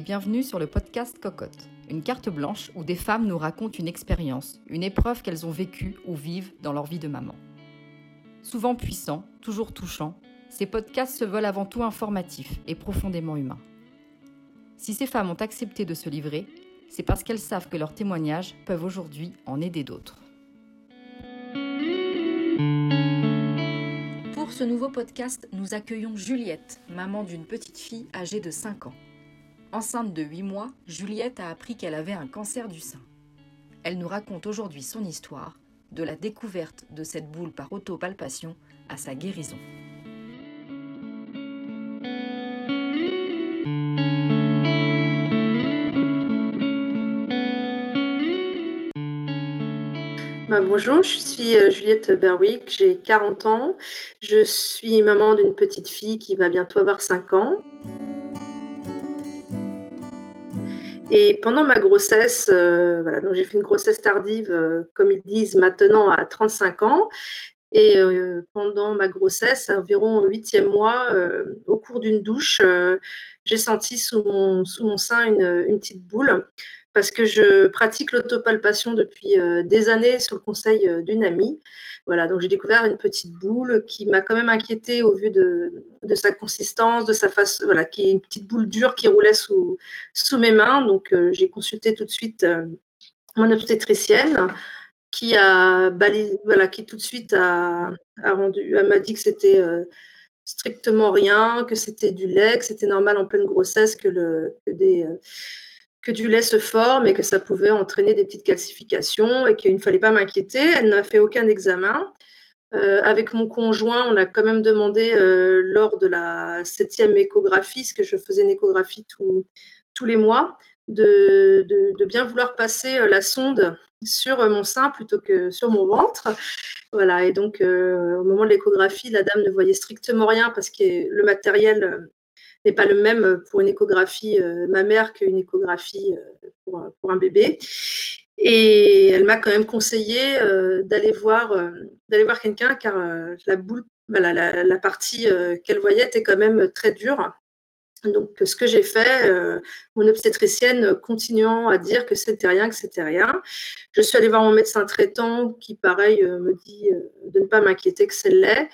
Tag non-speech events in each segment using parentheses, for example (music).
bienvenue sur le podcast Cocotte, une carte blanche où des femmes nous racontent une expérience, une épreuve qu'elles ont vécue ou vivent dans leur vie de maman. Souvent puissants, toujours touchants, ces podcasts se veulent avant tout informatifs et profondément humains. Si ces femmes ont accepté de se livrer, c'est parce qu'elles savent que leurs témoignages peuvent aujourd'hui en aider d'autres. Pour ce nouveau podcast, nous accueillons Juliette, maman d'une petite fille âgée de 5 ans. Enceinte de 8 mois, Juliette a appris qu'elle avait un cancer du sein. Elle nous raconte aujourd'hui son histoire, de la découverte de cette boule par autopalpation à sa guérison. Bah, bonjour, je suis euh, Juliette Berwick, j'ai 40 ans. Je suis maman d'une petite fille qui va bientôt avoir 5 ans. Et pendant ma grossesse, euh, donc j'ai fait une grossesse tardive, euh, comme ils disent maintenant, à 35 ans. Et pendant ma grossesse, environ huitième mois, au cours d'une douche, j'ai senti sous mon, sous mon sein une, une petite boule parce que je pratique l'autopalpation depuis euh, des années sur le conseil euh, d'une amie. Voilà, donc j'ai découvert une petite boule qui m'a quand même inquiétée au vu de, sa consistance, de sa face, voilà, qui est une petite boule dure qui roulait sous, mes mains. Donc euh, j'ai consulté tout de suite mon obstétricienne qui a voilà, qui tout de suite a, rendu, m'a dit que c'était strictement rien, que c'était du lait, que c'était normal en pleine grossesse que, le, que des que du lait se forme et que ça pouvait entraîner des petites calcifications et qu'il ne fallait pas m'inquiéter. Elle n'a fait aucun examen. Euh, avec mon conjoint, on a quand même demandé euh, lors de la septième échographie, parce que je faisais une échographie tous les mois, de, de, bien vouloir passer euh, la sonde sur mon sein plutôt que sur mon ventre. Voilà, et donc au moment de l'échographie, la dame ne voyait strictement rien parce que le matériel n'est pas le même pour une échographie euh, mammaire qu'une échographie euh, pour, un bébé. Et elle m'a quand même conseillé euh, d'aller voir, voir quelqu'un car la boule, la, la, partie qu'elle voyait était quand même très dure. Donc, ce que j'ai fait, mon obstétricienne continuant à dire que c'était rien, que c'était rien. Je suis allée voir mon médecin traitant qui, pareil, me dit de ne pas m'inquiéter que c'est l'est.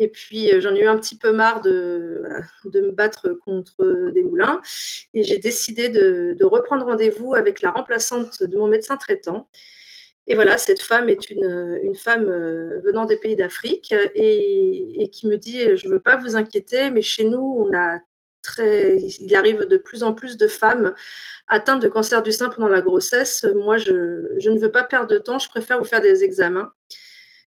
Et puis, euh, j'en ai eu un petit peu marre de, de me battre contre des moulins. Et j'ai décidé de, reprendre rendez-vous avec la remplaçante de mon médecin traitant. Et voilà, cette femme est une, une femme euh, venant des pays d'Afrique et, et, qui me dit Je ne veux pas vous inquiéter, mais chez nous, on a très, il arrive de plus en plus de femmes atteintes de cancer du sein pendant la grossesse. Moi, je, je ne veux pas perdre de temps, je préfère vous faire des examens.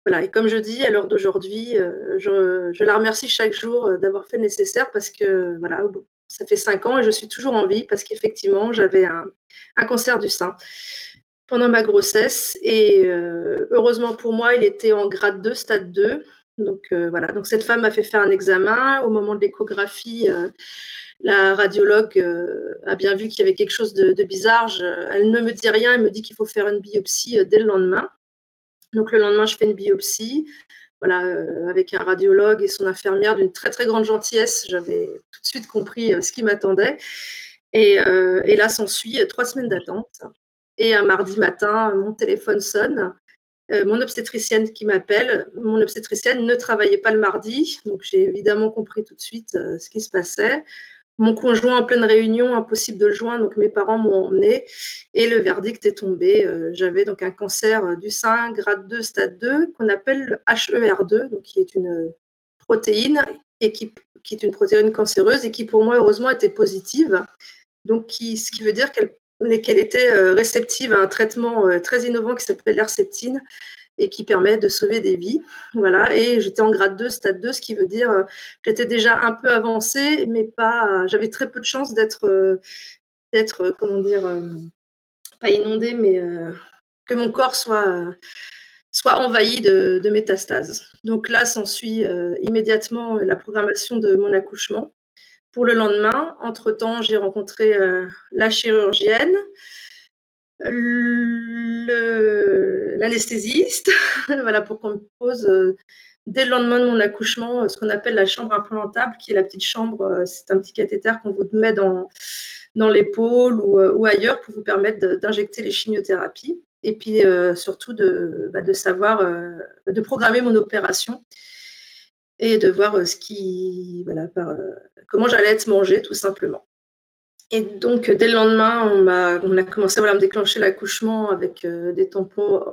Voilà, et comme je dis, à l'heure d'aujourd'hui, euh, je, la remercie chaque jour euh, d'avoir fait le nécessaire parce que voilà, ça fait cinq ans et je suis toujours en vie parce qu'effectivement, j'avais un, cancer du sein pendant ma grossesse et euh, heureusement pour moi, il était en grade 2, stade 2. Donc voilà, donc cette femme m'a fait faire un examen. Au moment de l'échographie, la radiologue a bien vu qu'il y avait quelque chose de bizarre. elle ne me dit rien, elle me dit qu'il faut faire une biopsie dès le lendemain. Donc le lendemain, je fais une biopsie, voilà, euh, avec un radiologue et son infirmière d'une très très grande gentillesse. J'avais tout de suite compris euh, ce qui m'attendait. Et, euh, et, là, s'ensuit trois semaines d'attente. Et un mardi matin, mon téléphone sonne. mon obstétricienne qui m'appelle. Mon obstétricienne ne travaillait pas le mardi, donc j'ai évidemment compris tout de suite ce qui se passait. Mon conjoint en pleine réunion, impossible de le joindre, donc mes parents m'ont emmené et le verdict est tombé. Euh, j'avais donc un cancer du sein, grade 2, stade 2, qu'on appelle le HER2, donc qui est une protéine qui, est une protéine cancéreuse et qui pour moi heureusement était positive. Donc ce qui veut dire qu'elle était euh, réceptive à un traitement euh, très innovant qui s'appelle l'herceptine et qui permet de sauver des vies. Voilà, et j'étais en grade 2, stade 2, ce qui veut dire euh, que j'étais déjà un peu avancée, mais pas. J'avais très peu de chance d'être, euh, d'être euh, comment dire, pas inondée, mais que mon corps soit soit envahi de, de métastases. Donc là, s'ensuit immédiatement la programmation de mon accouchement. Pour le lendemain, entre-temps, j'ai rencontré la chirurgienne, l'anesthésiste, (laughs) voilà, pour qu'on me pose euh, dès le lendemain de mon accouchement ce qu'on appelle la chambre implantable, qui est la petite chambre, c'est un petit cathéter qu'on vous met dans, dans l'épaule ou, ailleurs pour vous permettre d'injecter les chimiothérapies. Et puis surtout de, bah, de savoir, de programmer mon opération et de voir ce qui, voilà, comment j'allais être mangée tout simplement. Et donc, dès le lendemain, on, a, commencé à me déclencher l'accouchement avec des tampons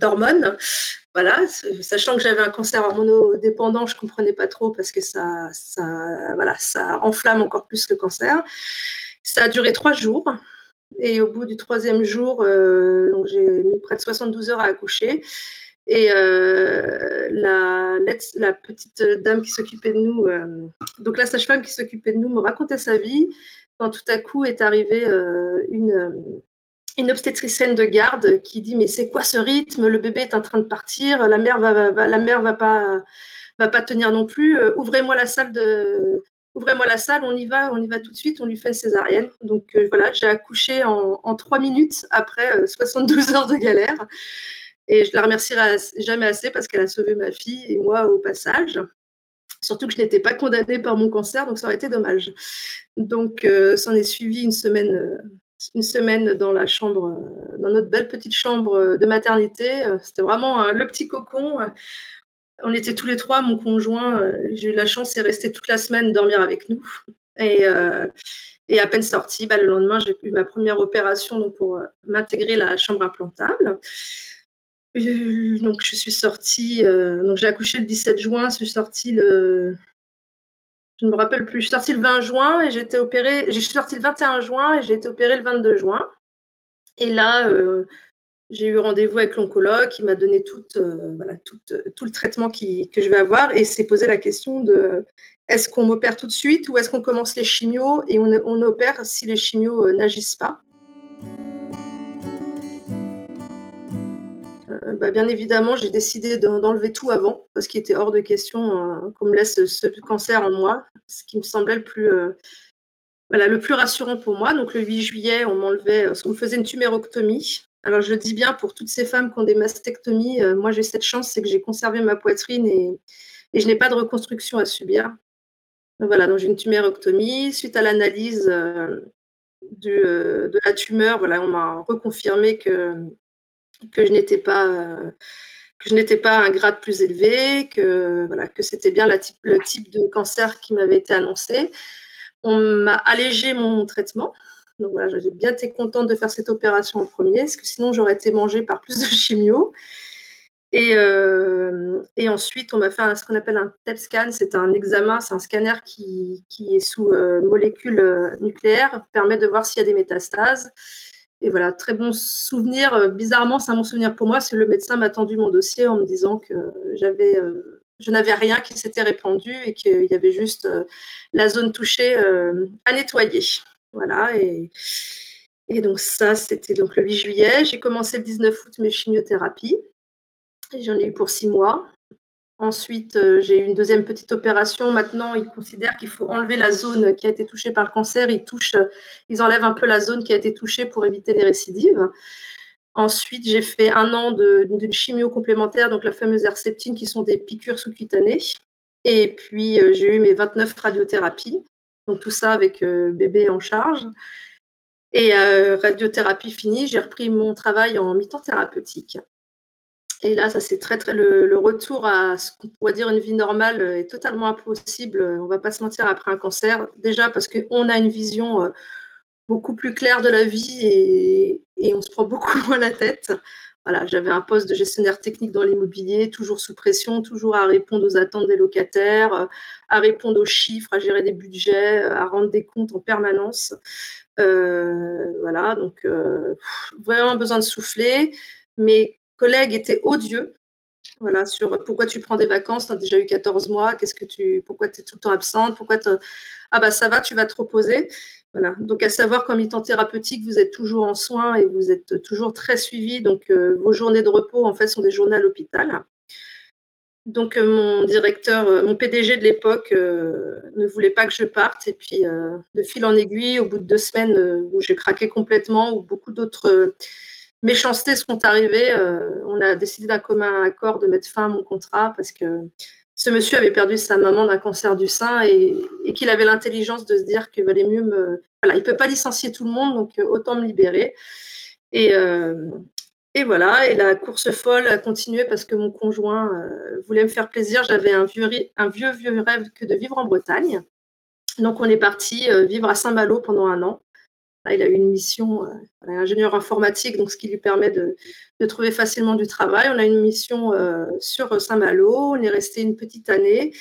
d'hormones. Voilà, sachant que j'avais un cancer hormonodépendant, je ne comprenais pas trop parce que ça, ça, voilà, ça enflamme encore plus le cancer. Ça a duré trois jours. Et au bout du troisième jour, euh, j'ai mis près de 72 heures à accoucher. Et euh, la, petite dame qui s'occupait de nous, euh, donc la sage-femme qui s'occupait de nous, me racontait sa vie. Quand tout à coup est arrivée une, une obstétricienne de garde qui dit mais c'est quoi ce rythme? Le bébé est en train de partir, la mère va, va pas tenir non plus. Ouvrez-moi la salle ouvrez-moi la salle, on y va, on y va tout de suite, on lui fait une césarienne. Donc voilà, j'ai accouché en, trois minutes après 72 heures de galère. Et je la remercierai jamais assez parce qu'elle a sauvé ma fille et moi au passage. Surtout que je n'étais pas condamnée par mon cancer, donc ça aurait été dommage. Donc, s'en est suivi une semaine, une semaine dans la chambre, dans notre belle petite chambre de maternité. C'était vraiment le petit cocon. On était tous les trois, mon conjoint, j'ai eu la chance, de rester toute la semaine dormir avec nous. Et, à peine sortie, bah, le lendemain, j'ai eu ma première opération pour m'intégrer la chambre implantable. Donc, je suis sortie, donc j'ai accouché le 17 juin, je suis sortie le, je ne me rappelle plus. Je suis sortie le 20 juin et j'ai été opérée. Je suis sortie le 21 juin et j'ai été opérée le 22 juin. Et là, euh, j'ai eu rendez-vous avec l'oncologue qui m'a donné tout, euh, voilà, tout, tout, le traitement qui, que je vais avoir et s'est posé la question de est-ce qu'on m'opère tout de suite ou est-ce qu'on commence les chimios et on, on opère si les chimios euh, n'agissent pas? Euh, bah, bien évidemment, j'ai décidé d'enlever tout avant, parce qu'il était hors de question euh, qu'on me laisse ce cancer en moi, ce qui me semblait le plus, euh, le plus rassurant pour moi. Donc le 8 juillet, on m'enlevait, on me faisait une tuméroctomie. Alors je le dis bien pour toutes ces femmes qui ont des mastectomies, moi j'ai cette chance, c'est que j'ai conservé ma poitrine et, je n'ai pas de reconstruction à subir. voilà, donc j'ai une tuméroctomie. Suite à l'analyse de la tumeur, voilà, on m'a reconfirmé que que je n'étais pas euh, que je n'étais pas un grade plus élevé, que voilà, que c'était bien le type de cancer qui m'avait été annoncé. On m'a allégé mon traitement. Donc voilà, j'ai bien été contente de faire cette opération en premier, parce que sinon j'aurais été mangée par plus de (laughs) chimio. Et, euh, et ensuite, on m'a fait ce qu'on appelle un TEP scan. C'est un examen, c'est un scanner qui, qui est sous euh, molécules nucléaires, permet de voir s'il y a des métastases. Et voilà, très bon souvenir. Euh, bizarrement, c'est un bon souvenir pour moi, c'est le médecin m'a tendu mon dossier en me disant que j'avais, euh, je n'avais rien qui s'était répandu et qu'il y avait juste euh, la zone touchée à nettoyer. Voilà. Et, et donc ça, c'était donc le 8 juillet. J'ai commencé le 19 août mes chimiothérapies. J'en ai eu pour six mois. Ensuite, euh, j'ai eu une deuxième petite opération. Maintenant, ils considèrent qu'il faut enlever la zone qui a été touchée par le cancer. Ils, touchent, euh, ils enlèvent un peu la zone qui a été touchée pour éviter les récidives. Ensuite, j'ai fait un an d'une chimio complémentaire, donc la fameuse herceptine, qui sont des piqûres sous-cutanées. Et puis, euh, j'ai eu mes 29 radiothérapies. Donc, tout ça avec bébé en charge. Et radiothérapie finie, j'ai repris mon travail en mi-temps thérapeutique. Et là, ça c'est très, très le, retour à ce qu'on pourrait dire une vie normale euh, est totalement impossible. On va pas se mentir après un cancer. Déjà parce qu'on a une vision euh, beaucoup plus claire de la vie et, on se prend beaucoup (laughs) moins la tête. Voilà, j'avais un poste de gestionnaire technique dans l'immobilier, toujours sous pression, toujours à répondre aux attentes des locataires, euh, à répondre aux chiffres, à gérer des budgets, à rendre des comptes en permanence. voilà, donc vraiment besoin de souffler. Mais collègue était odieux. Voilà, sur pourquoi tu prends des vacances, tu as déjà eu 14 mois, qu'est-ce que tu, pourquoi tu es tout le temps absente, pourquoi ah bah ça va, tu vas te reposer. Voilà. Donc à savoir qu'en mi-temps thérapeutique, vous êtes toujours en soins et vous êtes toujours très suivi. Donc euh, vos journées de repos en fait sont des journées à l'hôpital. Donc euh, mon directeur, euh, mon PDG de l'époque ne voulait pas que je parte et puis de fil en aiguille, au bout de deux semaines où j'ai craqué complètement, où beaucoup d'autres méchancetés sont arrivées, on a décidé d'un commun accord de mettre fin à mon contrat parce que ce monsieur avait perdu sa maman d'un cancer du sein et, qu'il avait l'intelligence de se dire qu'il valait mieux me. Voilà, il ne peut pas licencier tout le monde, donc autant me libérer. Et, et voilà, et la course folle a continué parce que mon conjoint voulait me faire plaisir. J'avais un vieux, un vieux, vieux rêve que de vivre en Bretagne. Donc on est parti vivre à Saint-Malo pendant un an il a eu une mission, euh, ingénieur informatique, donc ce qui lui permet de, trouver facilement du travail. On a une mission euh, sur Saint-Malo, on est resté une petite année.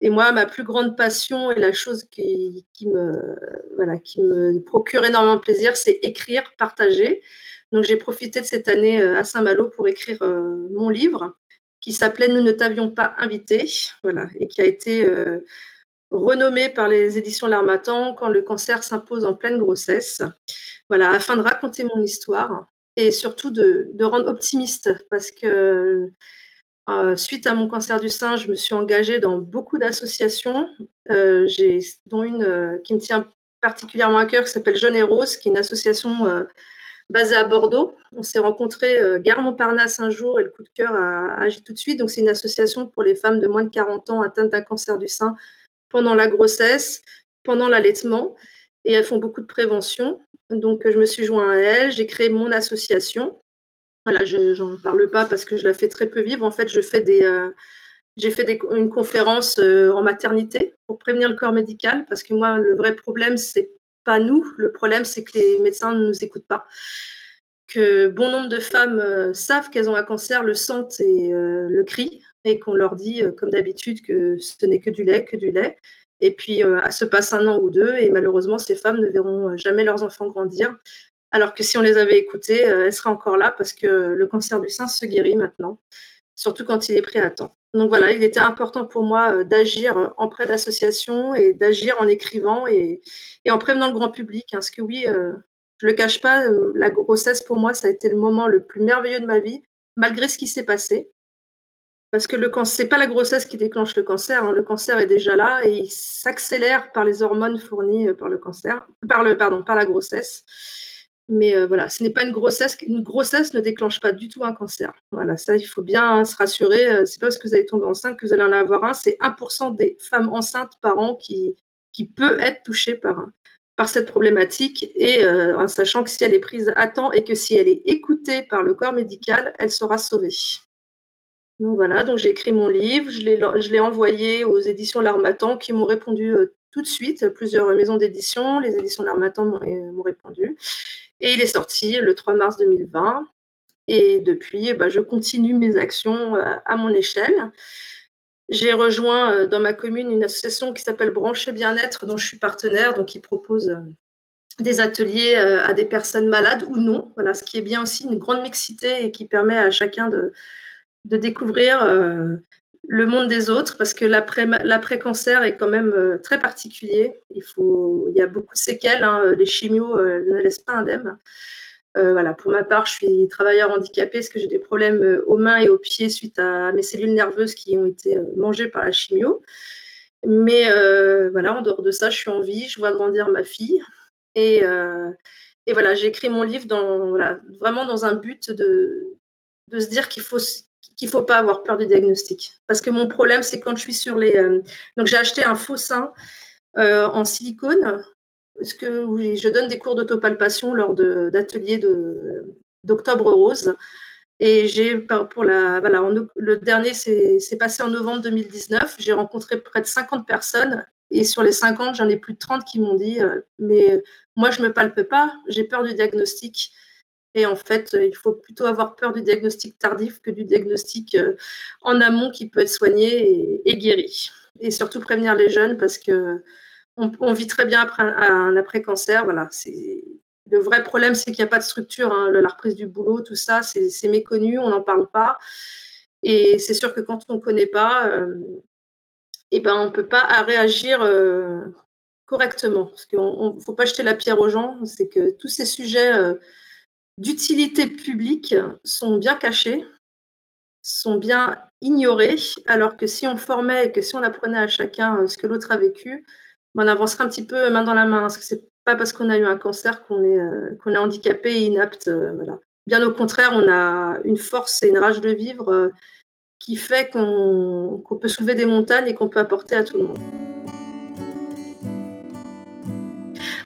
Et moi, ma plus grande passion et la chose qui, me, voilà, qui me procure énormément de plaisir, c'est écrire, partager. Donc j'ai profité de cette année euh, à Saint-Malo pour écrire mon livre qui s'appelait Nous ne t'avions pas invité, voilà, et qui a été renommé par les éditions L'Armatan quand le cancer s'impose en pleine grossesse. Voilà, afin de raconter mon histoire et surtout de, rendre optimiste parce que euh, suite à mon cancer du sein, je me suis engagée dans beaucoup d'associations, euh, dont une euh, qui me tient particulièrement à cœur qui s'appelle Jeune et Rose, qui est une association basée à Bordeaux. On s'est rencontrés gare Montparnasse un jour et le coup de cœur a agi tout de suite. Donc c'est une association pour les femmes de moins de 40 ans atteintes d'un cancer du sein pendant la grossesse, pendant l'allaitement, et elles font beaucoup de prévention. Donc, je me suis joint à elles, j'ai créé mon association. Voilà, je n'en parle pas parce que je la fais très peu vivre. En fait, euh, j'ai fait une conférence euh, en maternité pour prévenir le corps médical parce que moi, le vrai problème, c'est pas nous. Le problème, c'est que les médecins ne nous écoutent pas. Que bon nombre de femmes euh, savent qu'elles ont un cancer, le sentent et le crient et qu'on leur dit, euh, comme d'habitude, que ce n'est que du lait, que du lait. Et puis, euh, se passe un an ou deux, et malheureusement, ces femmes ne verront euh, jamais leurs enfants grandir. Alors que si on les avait écoutées, elles seraient encore là parce que le cancer du sein se guérit maintenant, surtout quand il est pris à temps. Donc voilà, il était important pour moi d'agir en près d'associations et d'agir en écrivant et, en prévenant le grand public. Hein, parce que oui, je ne le cache pas, la grossesse pour moi, ça a été le moment le plus merveilleux de ma vie, malgré ce qui s'est passé. Parce que le n'est pas la grossesse qui déclenche le cancer. Hein. Le cancer est déjà là et il s'accélère par les hormones fournies euh, par le cancer, par le, pardon, par la grossesse. Mais euh, voilà, ce n'est pas une grossesse. Une grossesse ne déclenche pas du tout un cancer. Voilà, ça, il faut bien se rassurer. Euh, c'est pas parce que vous allez tomber enceinte que vous allez en avoir un. C'est 1% des femmes enceintes par an qui, qui peut être touchée par, par cette problématique. Et en sachant que si elle est prise à temps et que si elle est écoutée par le corps médical, elle sera sauvée. Donc voilà, donc j'ai écrit mon livre, je l'ai envoyé aux éditions L'Armatan qui m'ont répondu euh, tout de suite, plusieurs maisons d'édition, les éditions L'Armatan m'ont euh, répondu. Et il est sorti le 3 mars 2020. Et depuis, eh ben, je continue mes actions euh, à mon échelle. J'ai rejoint dans ma commune une association qui s'appelle Brancher Bien-être, dont je suis partenaire, donc qui propose des ateliers à des personnes malades ou non. Voilà, ce qui est bien aussi une grande mixité et qui permet à chacun de, de découvrir euh, le monde des autres parce que l'après-cancer est quand même euh, très particulier. Il, faut, il y a beaucoup de séquelles. Hein. Les chimios euh, ne laissent pas indemne. voilà, pour ma part, je suis travailleur handicapé parce que j'ai des problèmes aux mains et aux pieds suite à mes cellules nerveuses qui ont été mangées par la chimio. Mais voilà, en dehors de ça, je suis en vie, je vois grandir ma fille. Et, et voilà, j'ai écrit mon livre dans, voilà, vraiment dans un but de, de se dire qu'il faut qu'il ne faut pas avoir peur du diagnostic. Parce que mon problème, c'est quand je suis sur les. Euh, donc, j'ai acheté un faux sein euh, en silicone, parce que je donne des cours d'autopalpation lors d'ateliers d'Octobre Rose. Et j'ai, pour la, voilà, le dernier, c'est passé en novembre 2019. J'ai rencontré près de 50 personnes. Et sur les 50, j'en ai plus de 30 qui m'ont dit euh, Mais moi, je ne me palpe pas, j'ai peur du diagnostic. Et en fait, il faut plutôt avoir peur du diagnostic tardif que du diagnostic euh, en amont qui peut être soigné et, guéri. Et surtout prévenir les jeunes parce que on, vit très bien après un, après-cancer. Voilà, le vrai problème, c'est qu'il n'y a pas de structure. Hein. la reprise du boulot, tout ça, c'est méconnu, on n'en parle pas. Et c'est sûr que quand on ne connaît pas, euh, eh ben, on ne peut pas réagir euh, correctement. Parce qu'il ne faut pas jeter la pierre aux gens. C'est que tous ces sujets d'utilité publique sont bien cachés, sont bien ignorés, alors que si on formait et que si on apprenait à chacun euh, ce que l'autre a vécu, ben, on avancerait un petit peu main dans la main. Parce que c'est pas parce qu'on a eu un cancer qu'on est, euh, qu'on est handicapé et inapte. Euh. Bien au contraire, on a une force et une rage de vivre qui fait qu'on peut soulever des montagnes et qu'on peut apporter à tout le monde.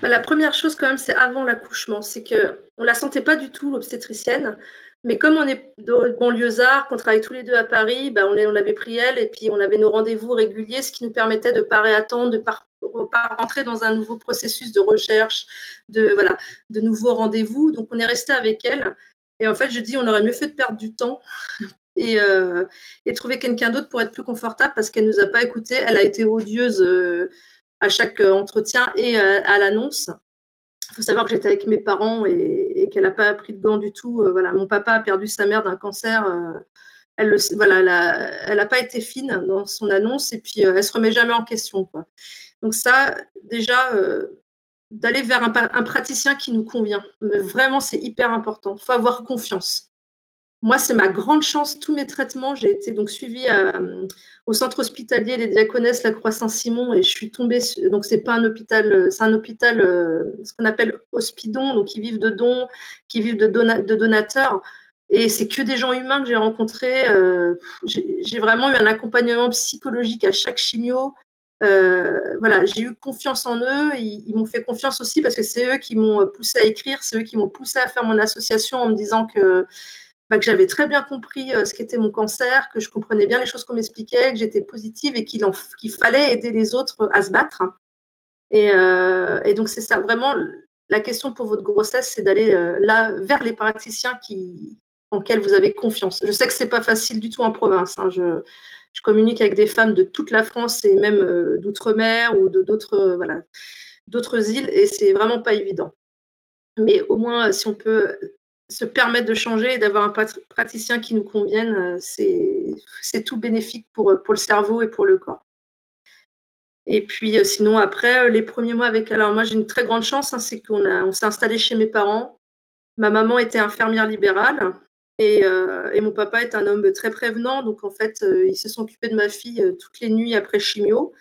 Bah, la première chose quand même, c'est avant l'accouchement, c'est que on la sentait pas du tout l'obstétricienne, mais comme on est de banlieusards, qu'on travaille tous les deux à Paris, bah, on, on avait pris elle et puis on avait nos rendez-vous réguliers, ce qui nous permettait de pas réattendre, de pas, pas rentrer dans un nouveau processus de recherche, de voilà, de nouveaux rendez-vous. Donc on est resté avec elle. Et en fait, je dis, on aurait mieux fait de perdre du temps (laughs) et, euh, et trouver quelqu'un d'autre pour être plus confortable parce qu'elle nous a pas écouté. Elle a été odieuse. Euh, à chaque euh, entretien et euh, à l'annonce. Il faut savoir que j'étais avec mes parents et, qu'elle n'a pas pris de gants du tout. Euh, voilà, mon papa a perdu sa mère d'un cancer. elle le, voilà, elle n'a pas été fine dans son annonce et puis elle se remet jamais en question. Donc ça, déjà, d'aller vers un, praticien qui nous convient. Vraiment, c'est hyper important. Il faut avoir confiance. Moi, c'est ma grande chance. Tous mes traitements, j'ai été donc suivie euh, au centre hospitalier Les Diaconesses, la Croix Saint-Simon, et je suis tombée. donc, c'est pas un hôpital, c'est un hôpital, euh, ce qu'on appelle hospidon, donc qui vivent de dons, qui vivent de, donateurs. Et c'est que des gens humains que j'ai rencontrés. Euh, j'ai vraiment eu un accompagnement psychologique à chaque chimio. voilà, j'ai eu confiance en eux. Ils, ils m'ont fait confiance aussi parce que c'est eux qui m'ont poussé à écrire, c'est eux qui m'ont poussé à faire mon association en me disant que que j'avais très bien compris euh, ce qu'était mon cancer, que je comprenais bien les choses qu'on m'expliquait, que j'étais positive et qu'il fallait aider les autres à se battre. Et, euh, donc c'est ça, vraiment, la question pour votre grossesse, c'est d'aller euh, là vers les praticiens qui, en lesquels vous avez confiance. Je sais que c'est pas facile du tout en province. Hein. Je, communique avec des femmes de toute la France et même d'outre-mer ou d'autres voilà, îles et c'est vraiment pas évident. Mais au moins, si on peut se permettre de changer et d'avoir un praticien qui nous convienne, euh, c'est tout bénéfique pour, euh, pour le cerveau et pour le corps. Et puis euh, sinon, après, les premiers mois avec... Alors moi, j'ai une très grande chance, hein, c'est qu'on on s'est installé chez mes parents. Ma maman était infirmière libérale et, et, mon papa est un homme très prévenant. Donc en fait, ils se sont occupés de ma fille toutes les nuits après chimio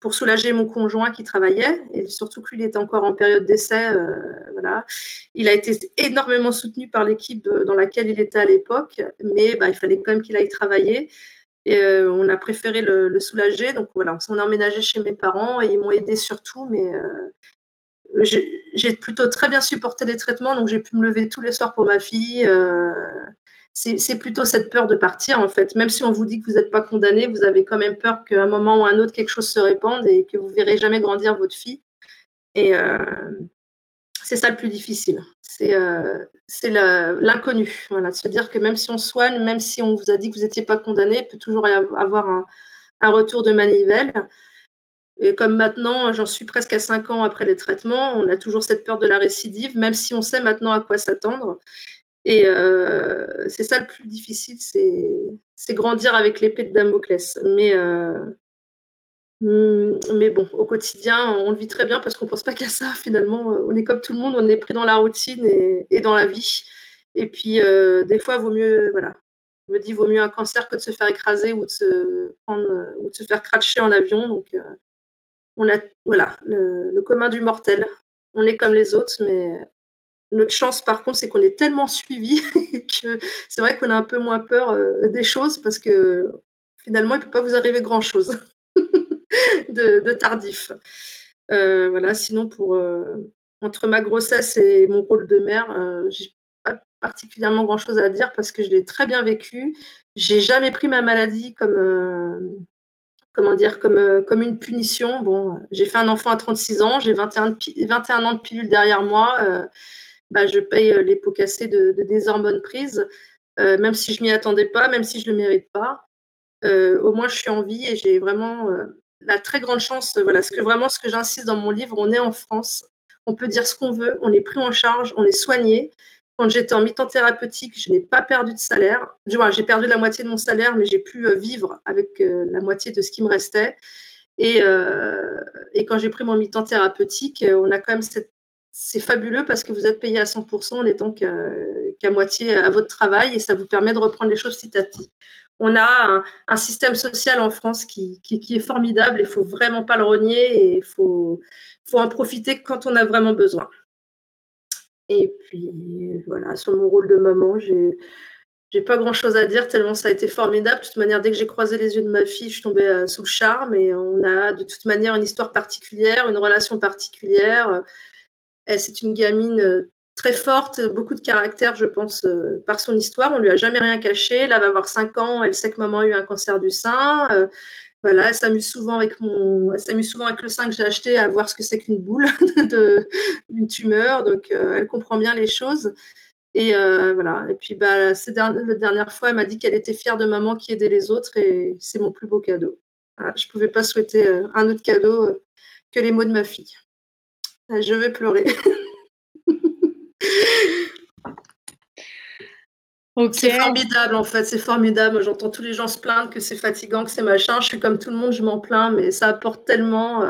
pour soulager mon conjoint qui travaillait, et surtout que lui il était encore en période d'essai. Euh, voilà. Il a été énormément soutenu par l'équipe dans laquelle il était à l'époque, mais bah, il fallait quand même qu'il aille travailler. Euh, on a préféré le, soulager. Donc on s'en a emménagé chez mes parents et ils m'ont aidé surtout, mais euh, j'ai plutôt très bien supporté les traitements, donc j'ai pu me lever tous les soirs pour ma fille c'est plutôt cette peur de partir, en fait. Même si on vous dit que vous n'êtes pas condamné, vous avez quand même peur qu'à un moment ou à un autre, quelque chose se répande et que vous verrez jamais grandir votre fille. Et euh, c'est ça le plus difficile. C'est euh, l'inconnu. Voilà, se dire que même si on soigne, même si on vous a dit que vous n'étiez pas condamné, il peut toujours y avoir un, un retour de manivelle. Et comme maintenant, j'en suis presque à 5 ans après les traitements, on a toujours cette peur de la récidive, même si on sait maintenant à quoi s'attendre. Et euh, c'est ça le plus difficile, c'est grandir avec l'épée de Damoclès. Mais, euh, mais bon, au quotidien, on le vit très bien parce qu'on ne pense pas qu'à ça. Finalement, on est comme tout le monde, on est pris dans la routine et, dans la vie. Et puis, euh, des fois, vaut mieux, voilà, je me dis, vaut mieux un cancer que de se faire écraser ou de se, prendre, ou de se faire cracher en avion. Donc, on a, voilà, le, le commun du mortel. On est comme les autres, mais notre chance, par contre, c'est qu'on est tellement suivi (laughs) que c'est vrai qu'on a un peu moins peur euh, des choses parce que finalement, il ne peut pas vous arriver grand-chose (laughs) de, tardif. Euh, voilà, sinon, pour, euh, entre ma grossesse et mon rôle de mère, j'ai pas particulièrement grand-chose à dire parce que je l'ai très bien vécu. J'ai jamais pris ma maladie comme comment dire, comme, comme une punition. Bon, j'ai fait un enfant à 36 ans, j'ai 21, 21 ans de pilule derrière moi. Bah, je paye euh, les pots cassés de, des hormones prises, euh, même si je m'y attendais pas, même si je ne le mérite pas. Euh, au moins, je suis en vie et j'ai vraiment la très grande chance. Voilà, ce que vraiment, ce que j'insiste dans mon livre, on est en France, on peut dire ce qu'on veut, on est pris en charge, on est soigné. Quand j'étais en mi-temps thérapeutique, je n'ai pas perdu de salaire. J'ai perdu la moitié de mon salaire, mais j'ai pu vivre avec la moitié de ce qui me restait. Et, et quand j'ai pris mon mi-temps thérapeutique, on a quand même cette c'est fabuleux parce que vous êtes payé à 100% en n'étant qu'à moitié à votre travail et ça vous permet de reprendre les choses petit à petit. On a un, système social en France qui, qui, est formidable, il ne faut vraiment pas le renier et il faut, faut en profiter quand on a vraiment besoin. Et puis voilà, sur mon rôle de maman, j'ai j'ai pas grand chose à dire tellement ça a été formidable. De toute manière, dès que j'ai croisé les yeux de ma fille, je suis tombée euh, sous le charme et on a de toute manière une histoire particulière, une relation particulière. C'est une gamine euh, très forte, beaucoup de caractère, je pense, euh, par son histoire. On lui a jamais rien caché. Elle va avoir 5 ans. Elle sait que maman a eu un cancer du sein. voilà, elle s'amuse souvent avec le sein que j'ai acheté à voir ce que c'est qu'une boule (laughs) d'une tumeur. Donc, elle comprend bien les choses. Et euh, puis, bah, la dernière fois, elle m'a dit qu'elle était fière de maman qui aidait les autres et c'est mon plus beau cadeau. je ne pouvais pas souhaiter euh, un autre cadeau euh, que les mots de ma fille. Je vais pleurer. (laughs) C'est formidable en fait, c'est formidable. J'entends tous les gens se plaindre que c'est fatigant, que c'est machin. Je suis comme tout le monde, je m'en plains, mais ça apporte tellement.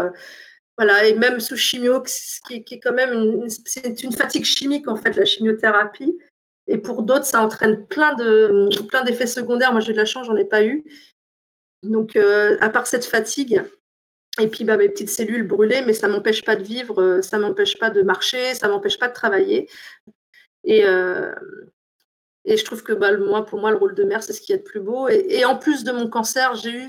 Voilà, et même sous chimio, qui, est quand même une, c'est une fatigue chimique en fait, la chimiothérapie. Et pour d'autres, ça entraîne plein de plein d'effets secondaires. Moi, j'ai de la chance, j'en ai pas eu. Donc, euh, à part cette fatigue, et puis bah, mes petites cellules brûlées, mais ça m'empêche pas de vivre, euh, ça m'empêche pas de marcher, ça m'empêche pas de travailler. Et, euh, et je trouve que bah, moi, pour moi, le rôle de mère, c'est ce qui est le plus beau. Et, en plus de mon cancer, j'ai eu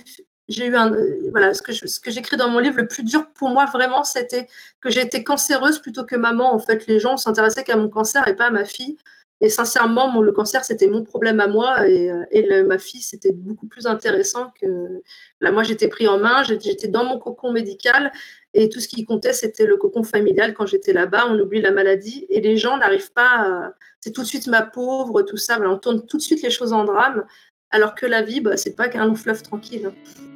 j'ai eu un, voilà, ce que, j'écris dans mon livre, le plus dur pour moi vraiment, c'était que j'ai été cancéreuse plutôt que maman. En fait, les gens s'intéressaient qu'à mon cancer et pas à ma fille. Et sincèrement, le cancer, c'était mon problème à moi et, euh, ma fille, c'était beaucoup plus intéressant que. Là, moi, j'étais pris en main, j'étais dans mon cocon médical et tout ce qui comptait, c'était le cocon familial. Quand j'étais là-bas, on oublie la maladie et les gens n'arrivent pas. À... C'est tout de suite ma pauvre, tout ça. on tourne tout de suite les choses en drame, alors que la vie, bah, c'est pas qu'un long fleuve tranquille. Hein.